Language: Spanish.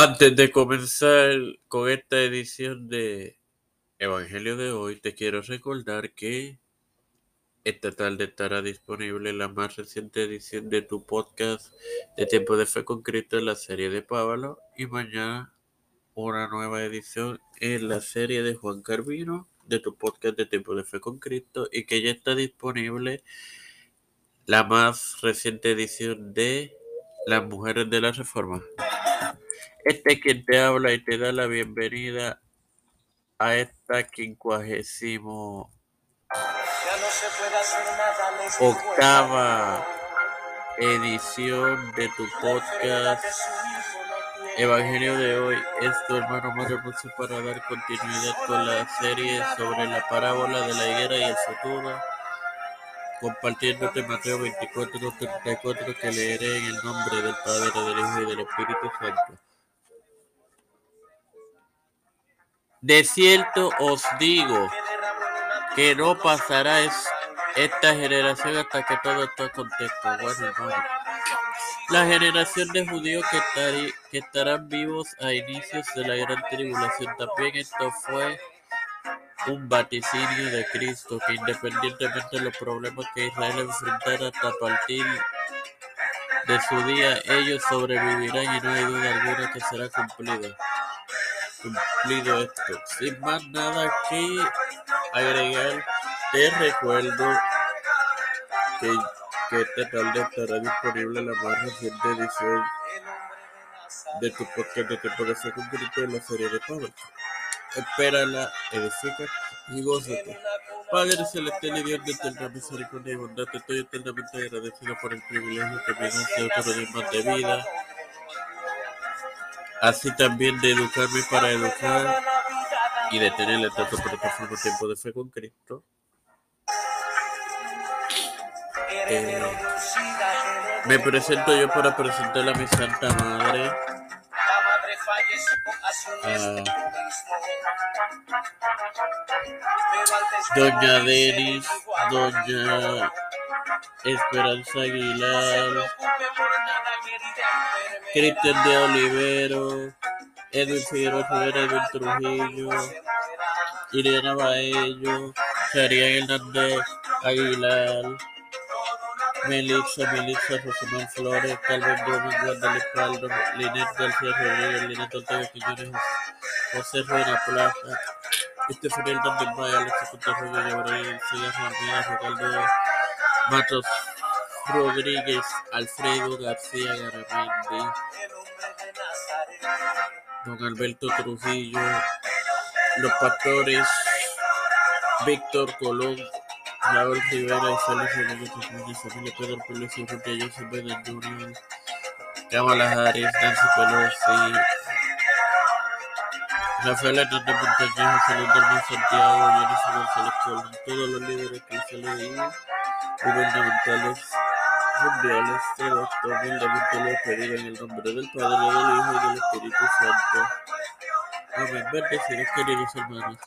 Antes de comenzar con esta edición de Evangelio de hoy, te quiero recordar que esta tarde estará disponible la más reciente edición de tu podcast de Tiempo de Fe con Cristo en la serie de Pablo y mañana una nueva edición en la serie de Juan Carvino de tu podcast de Tiempo de Fe con Cristo y que ya está disponible la más reciente edición de Las Mujeres de la Reforma. Este es quien te habla y te da la bienvenida a esta quincuagésimo octava edición de tu podcast Evangelio de hoy es tu hermano más hermoso para dar continuidad con la serie sobre la parábola de la higuera y el futuro compartiéndote Mateo 24, 34 que leeré en el nombre del Padre, del Hijo y del Espíritu Santo. De cierto os digo que no pasará esta generación hasta que todo esto acontezca. Bueno, hermano. La generación de judíos que, estarán vivos a inicios de la gran tribulación. También esto fue un vaticinio de Cristo que independientemente de los problemas que Israel enfrentara hasta partir de su día, ellos sobrevivirán y no hay duda alguna que será cumplido cumplido esto. Sin más nada que agregar, te recuerdo que, que esta tarde estará disponible la más reciente edición de tu podcast de tiempo de fe concreto en la serie de Pablo. Espérala, edifica y gózate. Padre celestial y Dios de eterna misericordia y bondad, te estoy eternamente agradecido por el privilegio que me das de otro día más de vida así también de educarme para educar y de tener el trato plataforma Tiempo de Fe con Cristo. Eh, me presento yo para presentar a mi Santa Madre, a Doña Denis, Doña Esperanza Aguilar, Cristian de Olivero, Edwin Figueroa Rivera, Edwin Trujillo, Irena Baello, Sharia Hernández Aguilar, Melissa, Melissa, Rosamón Flores, Calvin Gómez, Guadalupe Caldo, Linet García Rodríguez, Linet Ortega Quiñones, José Rueda Plaza, Estefanía Hernández Maya, Alexis Contarroyo, Gabriel, Segarra Almeida, Ricardo Matos Rodríguez, Alfredo García Garamendi, Don Alberto Trujillo, Los Pastores, Víctor Colón, Raúl Rivera Félix Rodríguez, Familia Pedro Pelosi, Rutia Joseph Biden Jr., Kamala Harris, Nancy Pelosi, Rafael Hernández Montañez, José Luis Santiago, Jennifer González Colón, todos los líderes que se le digo gubernamentales mundiales, todo esto humildemente lo pedido en el nombre del Padre, del Hijo y del Espíritu Santo. Amén. Bendecidos, queridos hermanos.